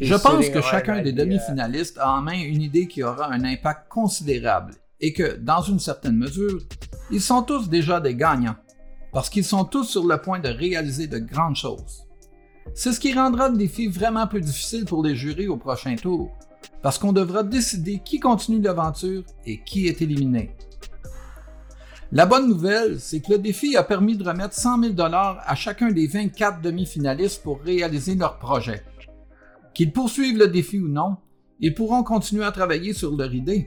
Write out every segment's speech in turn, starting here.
Je pense que chacun des demi-finalistes a en main une idée qui aura un impact considérable et que, dans une certaine mesure, ils sont tous déjà des gagnants, parce qu'ils sont tous sur le point de réaliser de grandes choses. C'est ce qui rendra le défi vraiment plus difficile pour les jurys au prochain tour, parce qu'on devra décider qui continue l'aventure et qui est éliminé. La bonne nouvelle, c'est que le défi a permis de remettre 100 000 à chacun des 24 demi-finalistes pour réaliser leur projet. Qu'ils poursuivent le défi ou non, ils pourront continuer à travailler sur leur idée.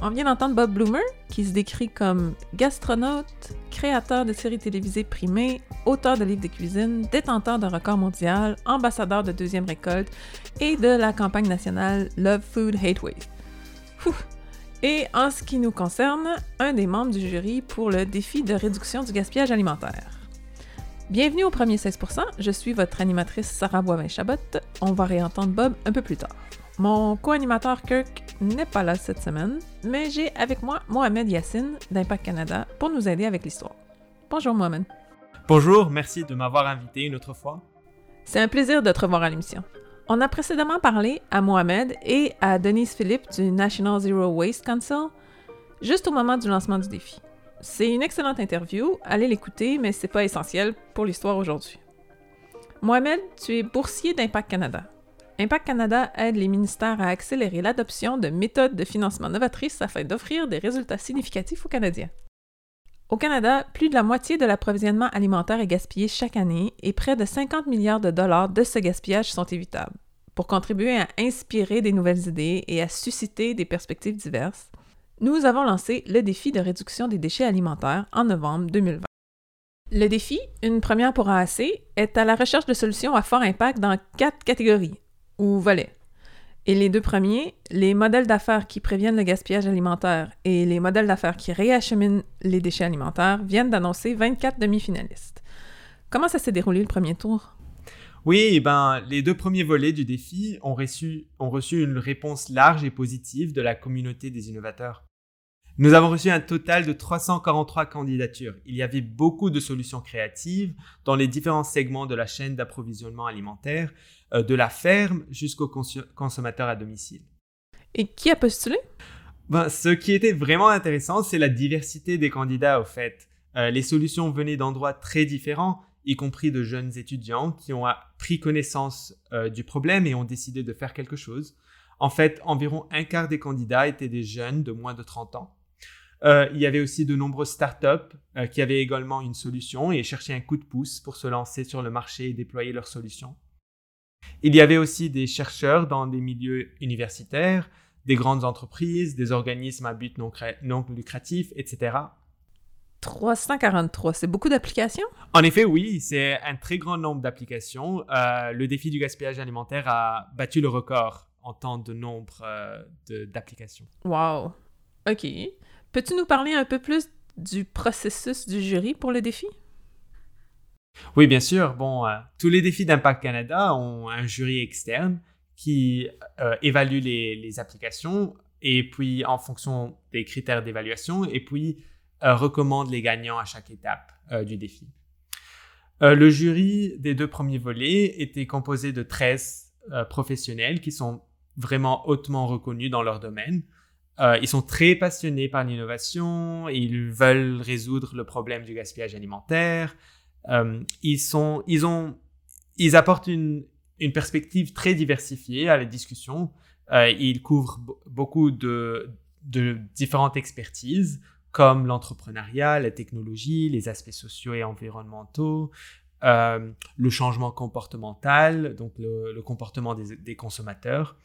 On vient d'entendre Bob Bloomer, qui se décrit comme gastronaute, créateur de séries télévisées primées, auteur de livres de cuisine, détenteur d'un record mondial, ambassadeur de deuxième récolte et de la campagne nationale Love Food Hate Waste. Et en ce qui nous concerne, un des membres du jury pour le défi de réduction du gaspillage alimentaire. Bienvenue au premier 16%, je suis votre animatrice Sarah Boivin-Chabot. On va réentendre Bob un peu plus tard. Mon co-animateur Kirk n'est pas là cette semaine, mais j'ai avec moi Mohamed Yassine d'Impact Canada pour nous aider avec l'histoire. Bonjour Mohamed. Bonjour, merci de m'avoir invité une autre fois. C'est un plaisir de te revoir à l'émission. On a précédemment parlé à Mohamed et à Denise Philippe du National Zero Waste Council juste au moment du lancement du défi. C'est une excellente interview, allez l'écouter, mais c'est pas essentiel pour l'histoire aujourd'hui. Mohamed, tu es boursier d'Impact Canada. Impact Canada aide les ministères à accélérer l'adoption de méthodes de financement novatrices afin d'offrir des résultats significatifs aux Canadiens. Au Canada, plus de la moitié de l'approvisionnement alimentaire est gaspillé chaque année et près de 50 milliards de dollars de ce gaspillage sont évitables. Pour contribuer à inspirer des nouvelles idées et à susciter des perspectives diverses, nous avons lancé le défi de réduction des déchets alimentaires en novembre 2020. Le défi, une première pour AAC, est à la recherche de solutions à fort impact dans quatre catégories ou volets. Et les deux premiers, les modèles d'affaires qui préviennent le gaspillage alimentaire et les modèles d'affaires qui réacheminent les déchets alimentaires, viennent d'annoncer 24 demi-finalistes. Comment ça s'est déroulé le premier tour? Oui, ben, les deux premiers volets du défi ont reçu, ont reçu une réponse large et positive de la communauté des innovateurs. Nous avons reçu un total de 343 candidatures. Il y avait beaucoup de solutions créatives dans les différents segments de la chaîne d'approvisionnement alimentaire, euh, de la ferme jusqu'au consommateur à domicile. Et qui a postulé? Ben, Ce qui était vraiment intéressant, c'est la diversité des candidats au fait. Euh, les solutions venaient d'endroits très différents, y compris de jeunes étudiants qui ont pris connaissance euh, du problème et ont décidé de faire quelque chose. En fait, environ un quart des candidats étaient des jeunes de moins de 30 ans. il y avait aussi de nombreuses startups qui avaient également une solution et cherchaient un coup de pouce pour se lancer sur le marché et déployer leur solution. Il y avait aussi des chercheurs dans des milieux universitaires, des grandes entreprises, des organismes à but non, lucratif, etc. 343, c'est beaucoup d'applications? En effet, oui, c'est un très grand nombre d'applications. Euh, le défi du gaspillage alimentaire a battu le record en temps de nombre euh, d'applications. Wow. OK. Peux-tu nous parler un peu plus du processus du jury pour le défi? Oui, bien sûr. Bon, euh, tous les défis d'Impact Canada ont un jury externe qui évalue les, applications et puis en fonction des critères d'évaluation et puis recommande les gagnants à chaque étape du défi. le jury des deux premiers volets était composé de 13 professionnels qui sont vraiment hautement reconnus dans leur domaine. ils sont très passionnés par l'innovation, ils veulent résoudre le problème du gaspillage alimentaire, euh, ils, sont, ils, ont, ils apportent une, perspective très diversifiée à la discussion. Euh, ils couvrent beaucoup de différentes expertises comme l'entrepreneuriat, la technologie, les aspects sociaux et environnementaux, euh, le changement comportemental, donc le, comportement des, consommateurs,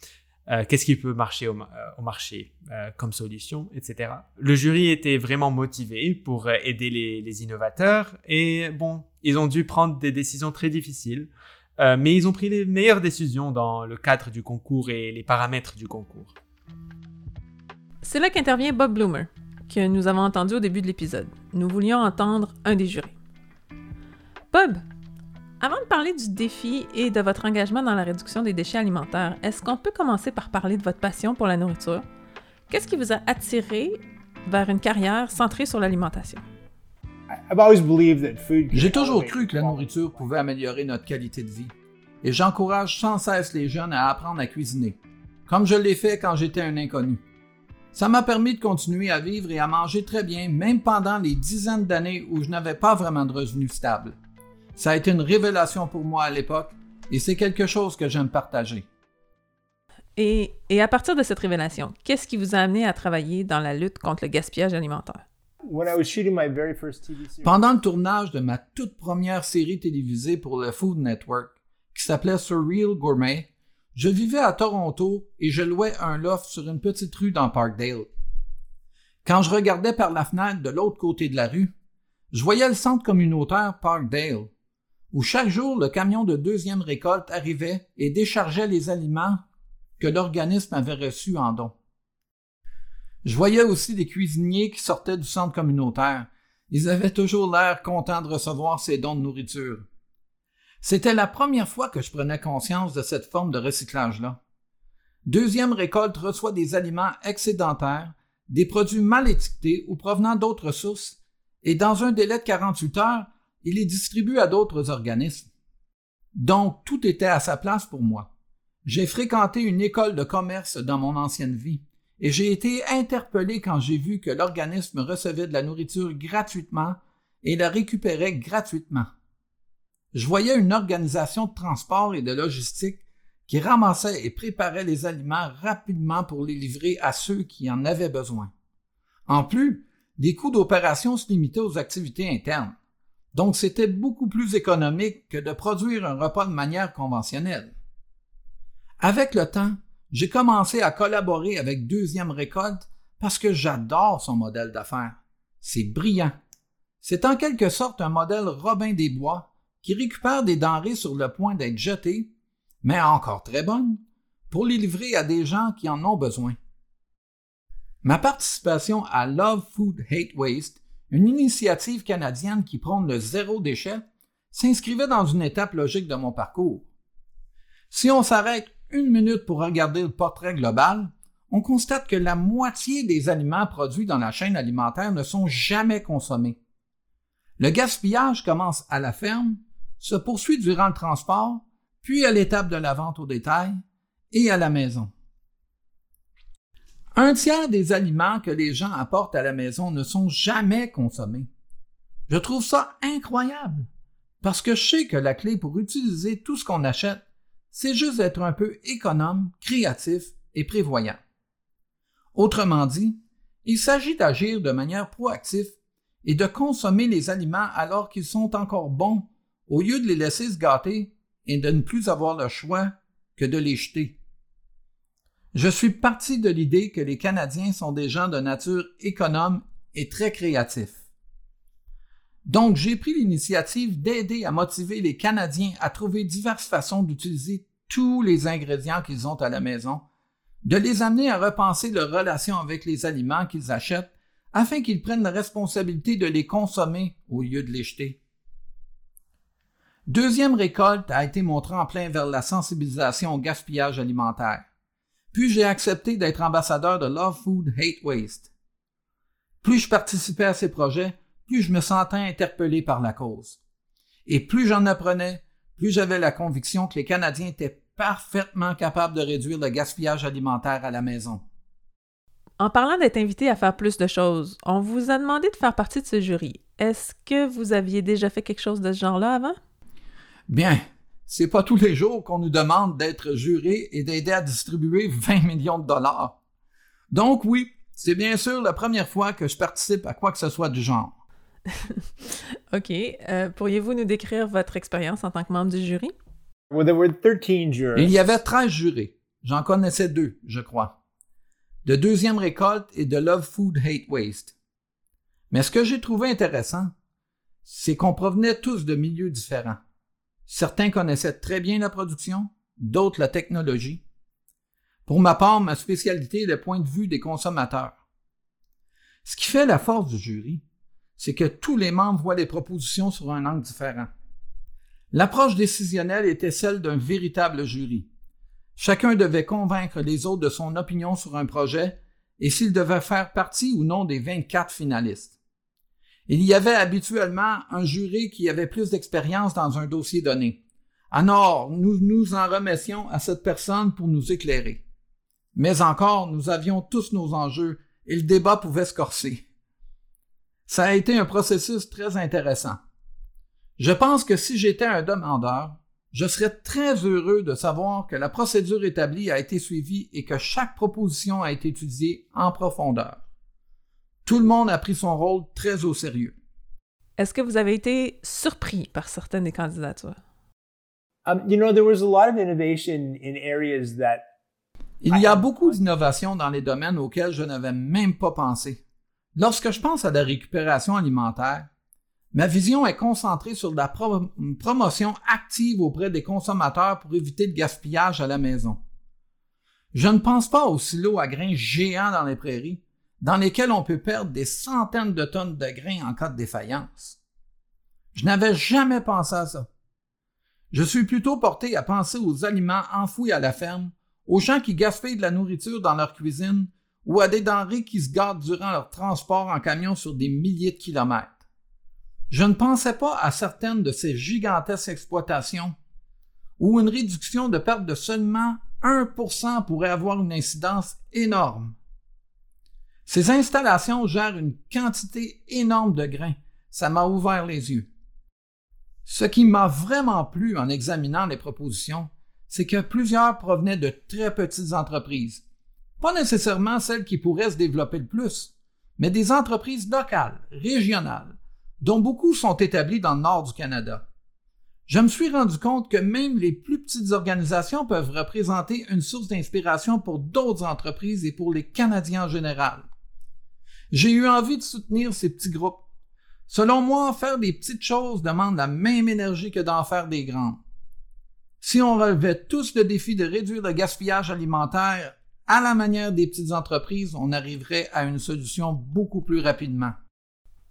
euh, qu'est-ce qui peut marcher au, euh, marché comme solution, etc. Le jury était vraiment motivé pour aider les, innovateurs et bon, ils ont dû prendre des décisions très difficiles, mais ils ont pris les meilleures décisions dans le cadre du concours et les paramètres du concours. C'est là qu'intervient Bob Bloomer, que nous avons entendu au début de l'épisode. Nous voulions entendre un des jurés. Bob, avant de parler du défi et de votre engagement dans la réduction des déchets alimentaires, est-ce qu'on peut commencer par parler de votre passion pour la nourriture? Qu'est-ce qui vous a attiré vers une carrière centrée sur l'alimentation? J'ai toujours cru que la nourriture pouvait améliorer notre qualité de vie, et j'encourage sans cesse les jeunes à apprendre à cuisiner, comme je l'ai fait quand j'étais un inconnu. Ça m'a permis de continuer à vivre et à manger très bien, même pendant les dizaines d'années où je n'avais pas vraiment de revenus stables. Ça a été une révélation pour moi à l'époque, et c'est quelque chose que j'aime partager. Et, et, à partir de cette révélation, qu'est-ce qui vous a amené à travailler dans la lutte contre le gaspillage alimentaire? Pendant le tournage de ma toute première série télévisée pour le Food Network, qui s'appelait Surreal Gourmet, je vivais à Toronto et je louais un loft sur une petite rue dans Parkdale. Quand je regardais par la fenêtre de l'autre côté de la rue, je voyais le centre communautaire Parkdale, où chaque jour le camion de deuxième récolte arrivait et déchargeait les aliments que l'organisme avait reçus en don. Je voyais aussi des cuisiniers qui sortaient du centre communautaire. Ils avaient toujours l'air contents de recevoir ces dons de nourriture. C'était la première fois que je prenais conscience de cette forme de recyclage-là. Deuxième récolte reçoit des aliments excédentaires, des produits mal étiquetés ou provenant d'autres sources, et dans un délai de 48 heures, il les distribue à d'autres organismes. Donc, tout était à sa place pour moi. J'ai fréquenté une école de commerce dans mon ancienne vie et j'ai été interpellé quand j'ai vu que l'organisme recevait de la nourriture gratuitement et la récupérait gratuitement. Je voyais une organisation de transport et de logistique qui ramassait et préparait les aliments rapidement pour les livrer à ceux qui en avaient besoin. En plus, les coûts d'opération se limitaient aux activités internes. Donc c'était beaucoup plus économique que de produire un repas de manière conventionnelle. Avec le temps, j'ai commencé à collaborer avec Deuxième Récolte parce que j'adore son modèle d'affaires. C'est brillant. C'est en quelque sorte un modèle Robin des Bois qui récupère des denrées sur le point d'être jetées, mais encore très bonnes, pour les livrer à des gens qui en ont besoin. Ma participation à Love Food Hate Waste, une initiative canadienne qui prône le zéro déchet, s'inscrivait dans une étape logique de mon parcours. Si on s'arrête une minute pour regarder le portrait global, on constate que la moitié des aliments produits dans la chaîne alimentaire ne sont jamais consommés. Le gaspillage commence à la ferme, se poursuit durant le transport, puis à l'étape de la vente au détail et à la maison. Un tiers des aliments que les gens apportent à la maison ne sont jamais consommés. Je trouve ça incroyable, parce que je sais que la clé pour utiliser tout ce qu'on achète, c'est juste d'être un peu économe, créatif et prévoyant. Autrement dit, il s'agit d'agir de manière proactive et de consommer les aliments alors qu'ils sont encore bons au lieu de les laisser se gâter et de ne plus avoir le choix que de les jeter. Je suis parti de l'idée que les Canadiens sont des gens de nature économe et très créatifs. Donc, j'ai pris l'initiative d'aider à motiver les Canadiens à trouver diverses façons d'utiliser tous les ingrédients qu'ils ont à la maison, de les amener à repenser leur relation avec les aliments qu'ils achètent afin qu'ils prennent la responsabilité de les consommer au lieu de les jeter. Deuxième récolte a été mon tremplin vers la sensibilisation au gaspillage alimentaire. Puis j'ai accepté d'être ambassadeur de Love Food Hate Waste. Plus je participais à ces projets, plus je me sentais interpellé par la cause. Et plus j'en apprenais, plus j'avais la conviction que les Canadiens étaient parfaitement capables de réduire le gaspillage alimentaire à la maison. En parlant d'être invité à faire plus de choses, on vous a demandé de faire partie de ce jury. Est-ce que vous aviez déjà fait quelque chose de ce genre-là avant? Bien, c'est pas tous les jours qu'on nous demande d'être juré et d'aider à distribuer 20 millions de dollars. Donc oui, c'est bien sûr la première fois que je participe à quoi que ce soit du genre. OK. Euh, pourriez-vous nous décrire votre expérience en tant que membre du jury? Il y avait 13 jurés. J'en connaissais deux, je crois. De deuxième récolte et de Love Food Hate Waste. Mais ce que j'ai trouvé intéressant, c'est qu'on provenait tous de milieux différents. Certains connaissaient très bien la production, d'autres la technologie. Pour ma part, ma spécialité est le point de vue des consommateurs. Ce qui fait la force du jury, c'est que tous les membres voient les propositions sur un angle différent. L'approche décisionnelle était celle d'un véritable jury. Chacun devait convaincre les autres de son opinion sur un projet et s'il devait faire partie ou non des 24 finalistes. Il y avait habituellement un juré qui avait plus d'expérience dans un dossier donné. Alors, nous nous en remettions à cette personne pour nous éclairer. Mais encore, nous avions tous nos enjeux et le débat pouvait se corser. Ça a été un processus très intéressant. Je pense que si j'étais un demandeur, je serais très heureux de savoir que la procédure établie a été suivie et que chaque proposition a été étudiée en profondeur. Tout le monde a pris son rôle très au sérieux. Est-ce que vous avez été surpris par certaines des candidatures? Il y a beaucoup d'innovations dans les domaines auxquels je n'avais même pas pensé. Lorsque je pense à la récupération alimentaire, ma vision est concentrée sur la promotion active auprès des consommateurs pour éviter le gaspillage à la maison. Je ne pense pas aux silos à grains géants dans les prairies, dans lesquels on peut perdre des centaines de tonnes de grains en cas de défaillance. Je n'avais jamais pensé à ça. Je suis plutôt porté à penser aux aliments enfouis à la ferme, aux gens qui gaspillent de la nourriture dans leur cuisine ou à des denrées qui se gardent durant leur transport en camion sur des milliers de kilomètres. Je ne pensais pas à certaines de ces gigantesques exploitations où une réduction de perte de seulement 1% pourrait avoir une incidence énorme. Ces installations gèrent une quantité énorme de grains. Ça m'a ouvert les yeux. Ce qui m'a vraiment plu en examinant les propositions, c'est que plusieurs provenaient de très petites entreprises. Pas nécessairement celles qui pourraient se développer le plus, mais des entreprises locales, régionales, dont beaucoup sont établies dans le nord du Canada. Je me suis rendu compte que même les plus petites organisations peuvent représenter une source d'inspiration pour d'autres entreprises et pour les Canadiens en général. J'ai eu envie de soutenir ces petits groupes. Selon moi, faire des petites choses demande la même énergie que d'en faire des grandes. Si on relevait tous le défi de réduire le gaspillage alimentaire à la manière des petites entreprises, on arriverait à une solution beaucoup plus rapidement.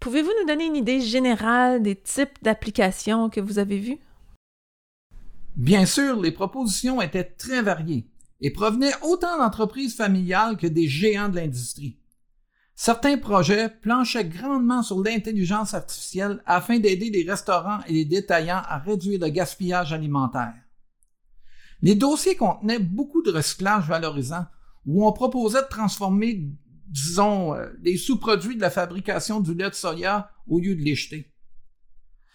Pouvez-vous nous donner une idée générale des types d'applications que vous avez vues? Bien sûr, les propositions étaient très variées et provenaient autant d'entreprises familiales que des géants de l'industrie. Certains projets planchaient grandement sur l'intelligence artificielle afin d'aider les restaurants et les détaillants à réduire le gaspillage alimentaire. Les dossiers contenaient beaucoup de recyclage valorisant où on proposait de transformer, disons, euh, les sous-produits de la fabrication du lait de soya au lieu de les jeter.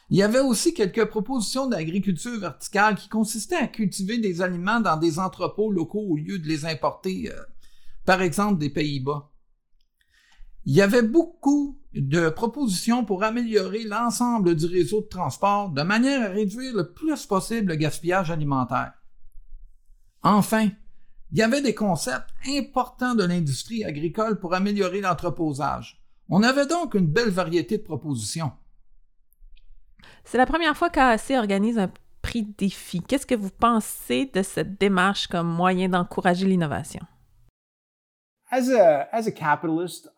Il y avait aussi quelques propositions d'agriculture verticale qui consistaient à cultiver des aliments dans des entrepôts locaux au lieu de les importer, euh, par exemple des Pays-Bas. Il y avait beaucoup de propositions pour améliorer l'ensemble du réseau de transport de manière à réduire le plus possible le gaspillage alimentaire. Enfin, il y avait des concepts importants de l'industrie agricole pour améliorer l'entreposage. On avait donc une belle variété de propositions. C'est la première fois qu'AAC organise un prix défi. Qu'est-ce que vous pensez de cette démarche comme moyen d'encourager l'innovation? As a, as a capitalist,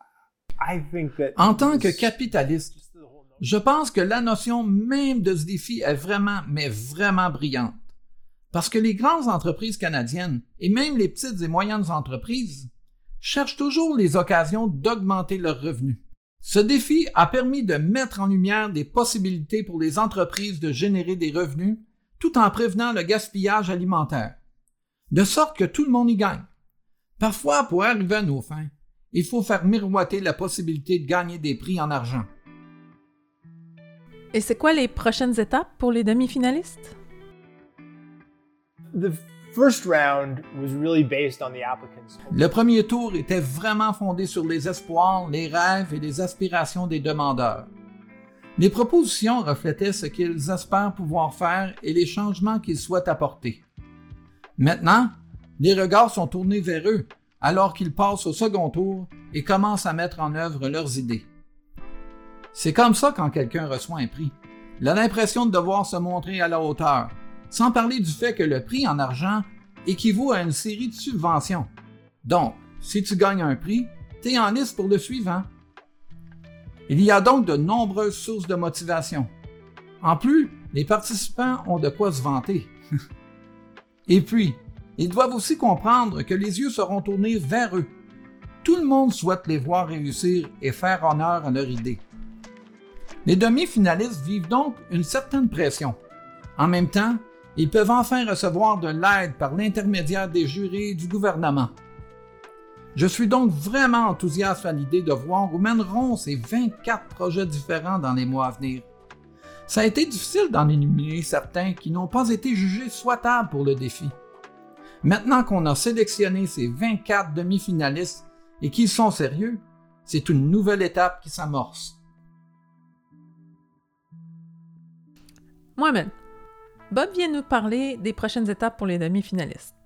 en tant que capitaliste, je pense que la notion même de ce défi est vraiment, mais vraiment brillante. Parce que les grandes entreprises canadiennes, et même les petites et moyennes entreprises, cherchent toujours les occasions d'augmenter leurs revenus. Ce défi a permis de mettre en lumière des possibilités pour les entreprises de générer des revenus tout en prévenant le gaspillage alimentaire. De sorte que tout le monde y gagne. Parfois, pour arriver à nos fins, il faut faire miroiter la possibilité de gagner des prix en argent. Et c'est quoi les prochaines étapes pour les demi-finalistes? Le premier tour était vraiment fondé sur les espoirs, les rêves et les aspirations des demandeurs. Les propositions reflétaient ce qu'ils espèrent pouvoir faire et les changements qu'ils souhaitent apporter. Maintenant, les regards sont tournés vers eux alors qu'ils passent au second tour et commencent à mettre en œuvre leurs idées. C'est comme ça quand quelqu'un reçoit un prix. Il a l'impression de devoir se montrer à la hauteur, sans parler du fait que le prix en argent équivaut à une série de subventions. Donc, si tu gagnes un prix, tu es en liste pour le suivant. Il y a donc de nombreuses sources de motivation. En plus, les participants ont de quoi se vanter. Et puis, ils doivent aussi comprendre que les yeux seront tournés vers eux. Tout le monde souhaite les voir réussir et faire honneur à leur idée. Les demi-finalistes vivent donc une certaine pression. En même temps, ils peuvent enfin recevoir de l'aide par l'intermédiaire des jurés et du gouvernement. Je suis donc vraiment enthousiaste à l'idée de voir où mèneront ces 24 projets différents dans les mois à venir. Ça a été difficile d'en éliminer certains qui n'ont pas été jugés souhaitables pour le défi. Maintenant qu'on a sélectionné ces 24 demi-finalistes et qu'ils sont sérieux, c'est une nouvelle étape qui s'amorce. Mohamed, Bob vient nous parler des prochaines étapes pour les demi-finalistes.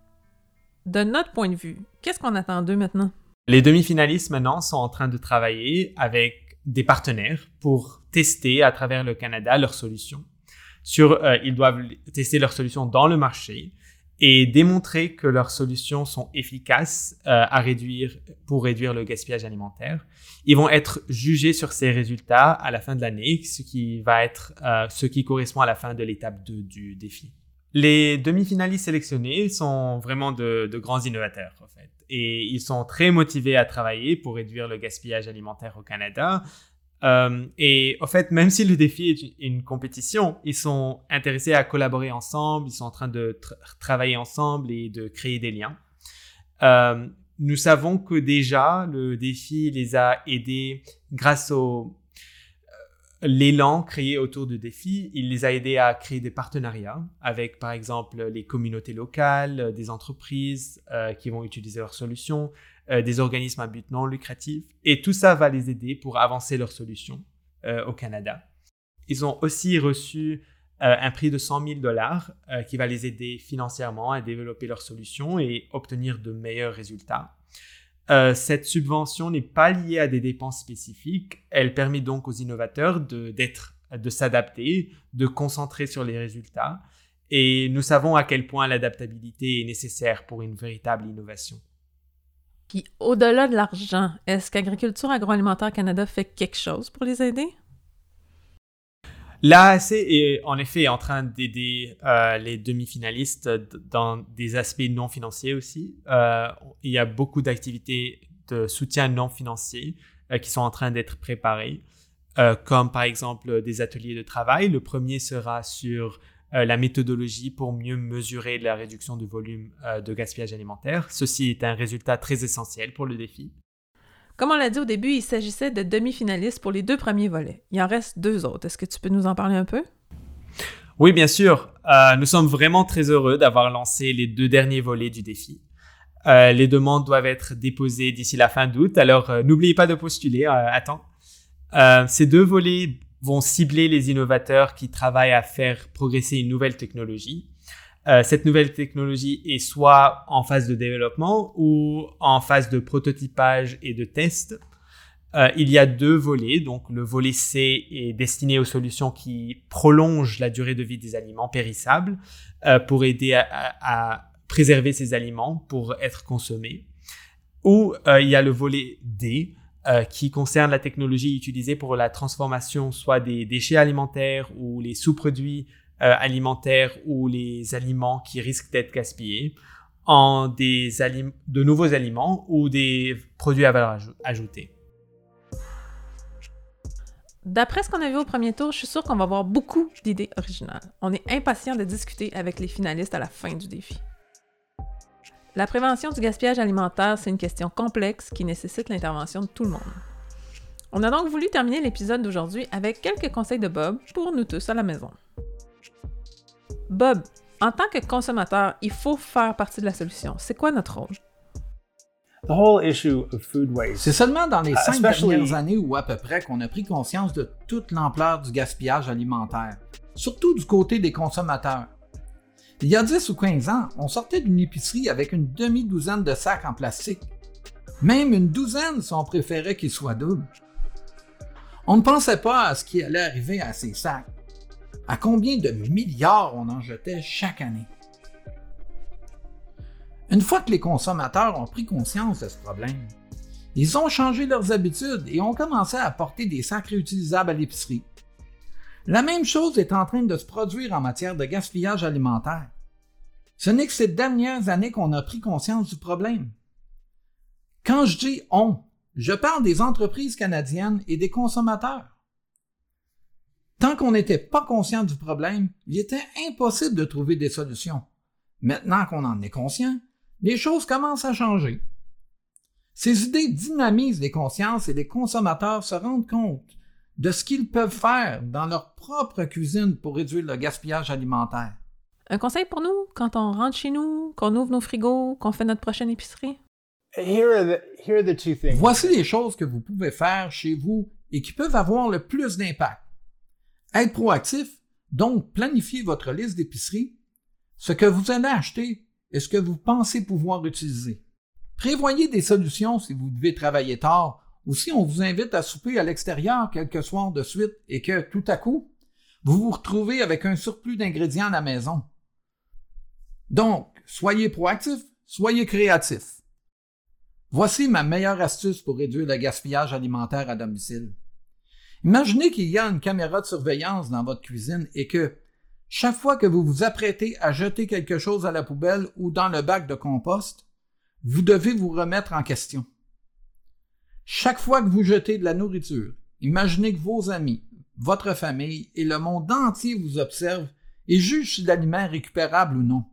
De notre point de vue, qu'est-ce qu'on attend d'eux maintenant? Les demi-finalistes maintenant sont en train de travailler avec des partenaires pour tester à travers le Canada leurs solutions. Sur, euh, ils doivent tester leurs solutions dans le marché et démontrer que leurs solutions sont efficaces euh, à réduire pour réduire le gaspillage alimentaire. Ils vont être jugés sur ces résultats à la fin de l'année, ce qui va être euh, ce qui correspond à la fin de l'étape 2 du défi. Les demi-finalistes sélectionnés sont vraiment de, de, grands innovateurs en fait, et ils sont très motivés à travailler pour réduire le gaspillage alimentaire au Canada. Euh, et en fait, même si le défi est une compétition, ils sont intéressés à collaborer ensemble, ils sont en train de travailler ensemble et de créer des liens. Euh, nous savons que déjà, le défi les a aidés grâce au euh, l'élan créé autour du défi. Il les a aidés à créer des partenariats avec, par exemple, les communautés locales, des entreprises qui vont utiliser leurs solutions, euh, des organismes à but non lucratif. Et tout ça va les aider pour avancer leurs solutions euh, au Canada. Ils ont aussi reçu euh, un prix de 100 000 dollars qui va les aider financièrement à développer leurs solutions et obtenir de meilleurs résultats. cette subvention n'est pas liée à des dépenses spécifiques. Elle permet donc aux innovateurs de, de s'adapter, de concentrer sur les résultats. Et nous savons à quel point l'adaptabilité est nécessaire pour une véritable innovation. Puis au-delà de l'argent, est-ce qu'Agriculture Agroalimentaire Canada fait quelque chose pour les aider? L'AAC est en effet en train d'aider euh, les demi-finalistes dans des aspects non financiers aussi. Euh, il y a beaucoup d'activités de soutien non financier euh, qui sont en train d'être préparées, comme par exemple des ateliers de travail. Le premier sera sur euh, la méthodologie pour mieux mesurer la réduction du volume euh, de gaspillage alimentaire. Ceci est un résultat très essentiel pour le défi. Comme on l'a dit au début, il s'agissait de demi-finalistes pour les deux premiers volets. Il en reste deux autres. Est-ce que tu peux nous en parler un peu? Oui, bien sûr. Euh, nous sommes vraiment très heureux d'avoir lancé les deux derniers volets du défi. les demandes doivent être déposées d'ici la fin d'août, alors n'oubliez pas de postuler à temps. ces deux volets vont cibler les innovateurs qui travaillent à faire progresser une nouvelle technologie. Euh, cette nouvelle technologie est soit en phase de développement ou en phase de prototypage et de test. Euh, il y a deux volets. Donc, le volet C est destiné aux solutions qui prolongent la durée de vie des aliments périssables euh, pour aider à, préserver ces aliments pour être consommés. Ou il y a le volet D euh, qui concerne la technologie utilisée pour la transformation soit des déchets alimentaires ou les sous-produits euh, alimentaires ou les aliments qui risquent d'être gaspillés en des de nouveaux aliments ou des produits à valeur ajoutée. D'après ce qu'on a vu au premier tour, je suis sûr qu'on va avoir beaucoup d'idées originales. On est impatient de discuter avec les finalistes à la fin du défi. La prévention du gaspillage alimentaire, c'est une question complexe qui nécessite l'intervention de tout le monde. On a donc voulu terminer l'épisode d'aujourd'hui avec quelques conseils de Bob pour nous tous à la maison. Bob, en tant que consommateur, il faut faire partie de la solution. C'est quoi notre rôle? C'est seulement dans les uh, cinq dernières années ou à peu près qu'on a pris conscience de toute l'ampleur du gaspillage alimentaire, surtout du côté des consommateurs. Il y a 10 ou 15 ans, on sortait d'une épicerie avec une demi-douzaine de sacs en plastique. Même une douzaine si on préférait qu'ils soient doubles. On ne pensait pas à ce qui allait arriver à ces sacs. À combien de milliards on en jetait chaque année? Une fois que les consommateurs ont pris conscience de ce problème, ils ont changé leurs habitudes et ont commencé à apporter des sacs réutilisables à l'épicerie. La même chose est en train de se produire en matière de gaspillage alimentaire. Ce n'est que ces dernières années qu'on a pris conscience du problème. Quand je dis on, je parle des entreprises canadiennes et des consommateurs. Tant qu'on n'était pas conscient du problème, il était impossible de trouver des solutions. Maintenant qu'on en est conscient, les choses commencent à changer. Ces idées dynamisent les consciences et les consommateurs se rendent compte de ce qu'ils peuvent faire dans leur propre cuisine pour réduire le gaspillage alimentaire. Un conseil pour nous quand on rentre chez nous, qu'on ouvre nos frigos, qu'on fait notre prochaine épicerie? Voici les choses que vous pouvez faire chez vous et qui peuvent avoir le plus d'impact. Être proactif, donc planifier votre liste d'épicerie, ce que vous allez acheter et ce que vous pensez pouvoir utiliser. Prévoyez des solutions si vous devez travailler tard ou si on vous invite à souper à l'extérieur quelques soirs de suite et que tout à coup, vous vous retrouvez avec un surplus d'ingrédients à la maison. Donc, soyez proactif, soyez créatif. Voici ma meilleure astuce pour réduire le gaspillage alimentaire à domicile. Imaginez qu'il y a une caméra de surveillance dans votre cuisine et que chaque fois que vous vous apprêtez à jeter quelque chose à la poubelle ou dans le bac de compost, vous devez vous remettre en question. Chaque fois que vous jetez de la nourriture, imaginez que vos amis, votre famille et le monde entier vous observent et jugent si l'aliment est récupérable ou non.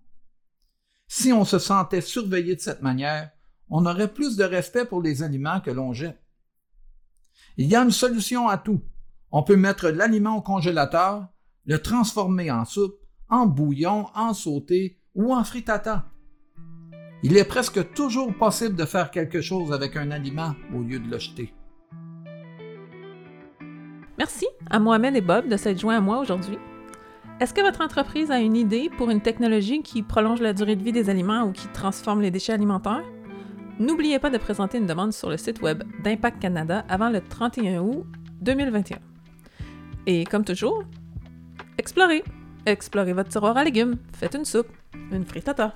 Si on se sentait surveillé de cette manière, on aurait plus de respect pour les aliments que l'on jette. Il y a une solution à tout. On peut mettre l'aliment au congélateur, le transformer en soupe, en bouillon, en sauté ou en frittata. Il est presque toujours possible de faire quelque chose avec un aliment au lieu de le jeter. Merci à Mohamed et Bob de s'être joints à moi aujourd'hui. Est-ce que votre entreprise a une idée pour une technologie qui prolonge la durée de vie des aliments ou qui transforme les déchets alimentaires? N'oubliez pas de présenter une demande sur le site web d'Impact Canada avant le 31 août 2021. Et comme toujours, explorez. Explorez votre tiroir à légumes. Faites une soupe, une frittata.